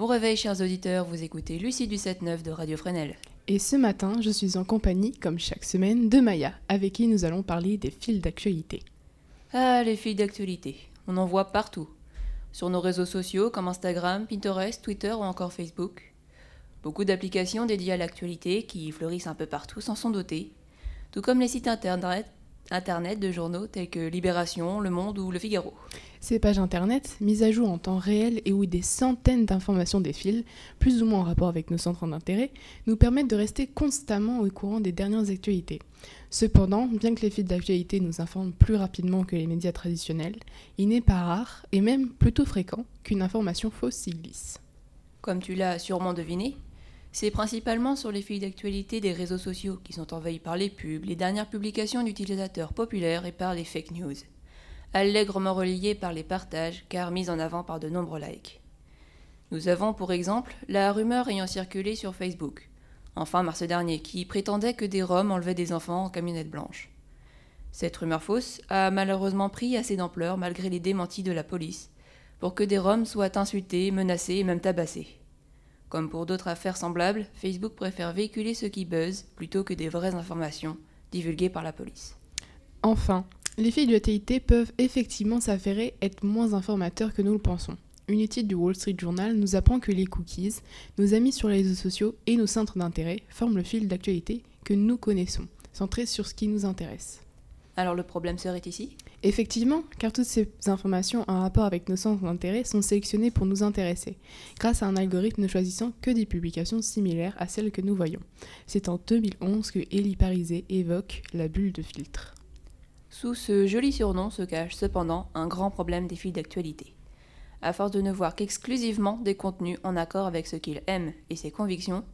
Bon réveil, chers auditeurs, vous écoutez Lucie du 7-9 de Radio Fresnel. Et ce matin, je suis en compagnie, comme chaque semaine, de Maya, avec qui nous allons parler des fils d'actualité. Ah, les fils d'actualité. On en voit partout. Sur nos réseaux sociaux comme Instagram, Pinterest, Twitter ou encore Facebook. Beaucoup d'applications dédiées à l'actualité qui fleurissent un peu partout s'en sont dotées, tout comme les sites internet, internet de journaux tels que Libération, Le Monde ou Le Figaro. Ces pages internet, mises à jour en temps réel et où des centaines d'informations défilent, plus ou moins en rapport avec nos centres d'intérêt, nous permettent de rester constamment au courant des dernières actualités. Cependant, bien que les fils d'actualité nous informent plus rapidement que les médias traditionnels, il n'est pas rare, et même plutôt fréquent, qu'une information fausse s'y glisse. Comme tu l'as sûrement deviné, c'est principalement sur les fils d'actualité des réseaux sociaux qui sont envahis par les pubs, les dernières publications d'utilisateurs populaires et par les fake news, allègrement relayées par les partages car mises en avant par de nombreux likes. Nous avons pour exemple la rumeur ayant circulé sur Facebook, en fin mars dernier, qui prétendait que des Roms enlevaient des enfants en camionnette blanche. Cette rumeur fausse a malheureusement pris assez d'ampleur malgré les démentis de la police, pour que des Roms soient insultés, menacés et même tabassés. Comme pour d'autres affaires semblables, Facebook préfère véhiculer ce qui buzz plutôt que des vraies informations divulguées par la police. Enfin, les fils d'actualité peuvent effectivement s'avérer être moins informateurs que nous le pensons. Une étude du Wall Street Journal nous apprend que les cookies, nos amis sur les réseaux sociaux et nos centres d'intérêt forment le fil d'actualité que nous connaissons, centré sur ce qui nous intéresse. Alors le problème serait ici? Effectivement, car toutes ces informations en rapport avec nos centres d'intérêt sont sélectionnées pour nous intéresser, grâce à un algorithme ne choisissant que des publications similaires à celles que nous voyons. C'est en 2011 que Elie Parisé évoque la bulle de filtre. Sous ce joli surnom se cache cependant un grand problème des fils d'actualité. À force de ne voir qu'exclusivement des contenus en accord avec ce qu'il aime et ses convictions,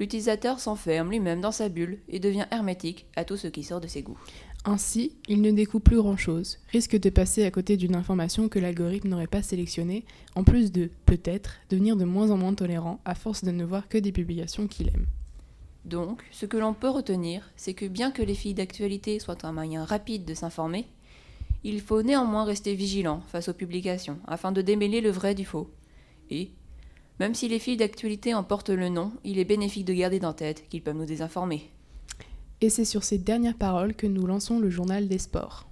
l'utilisateur s'enferme lui-même dans sa bulle et devient hermétique à tout ce qui sort de ses goûts. Ainsi, il ne découpe plus grand-chose, risque de passer à côté d'une information que l'algorithme n'aurait pas sélectionnée, en plus de, peut-être, devenir de moins en moins tolérant à force de ne voir que des publications qu'il aime. Donc, ce que l'on peut retenir, c'est que bien que les filles d'actualité soient un moyen rapide de s'informer, il faut néanmoins rester vigilant face aux publications afin de démêler le vrai du faux. Et, même si les filles d'actualité en portent le nom, il est bénéfique de garder en tête qu'ils peuvent nous désinformer. Et c'est sur ces dernières paroles que nous lançons le journal des sports.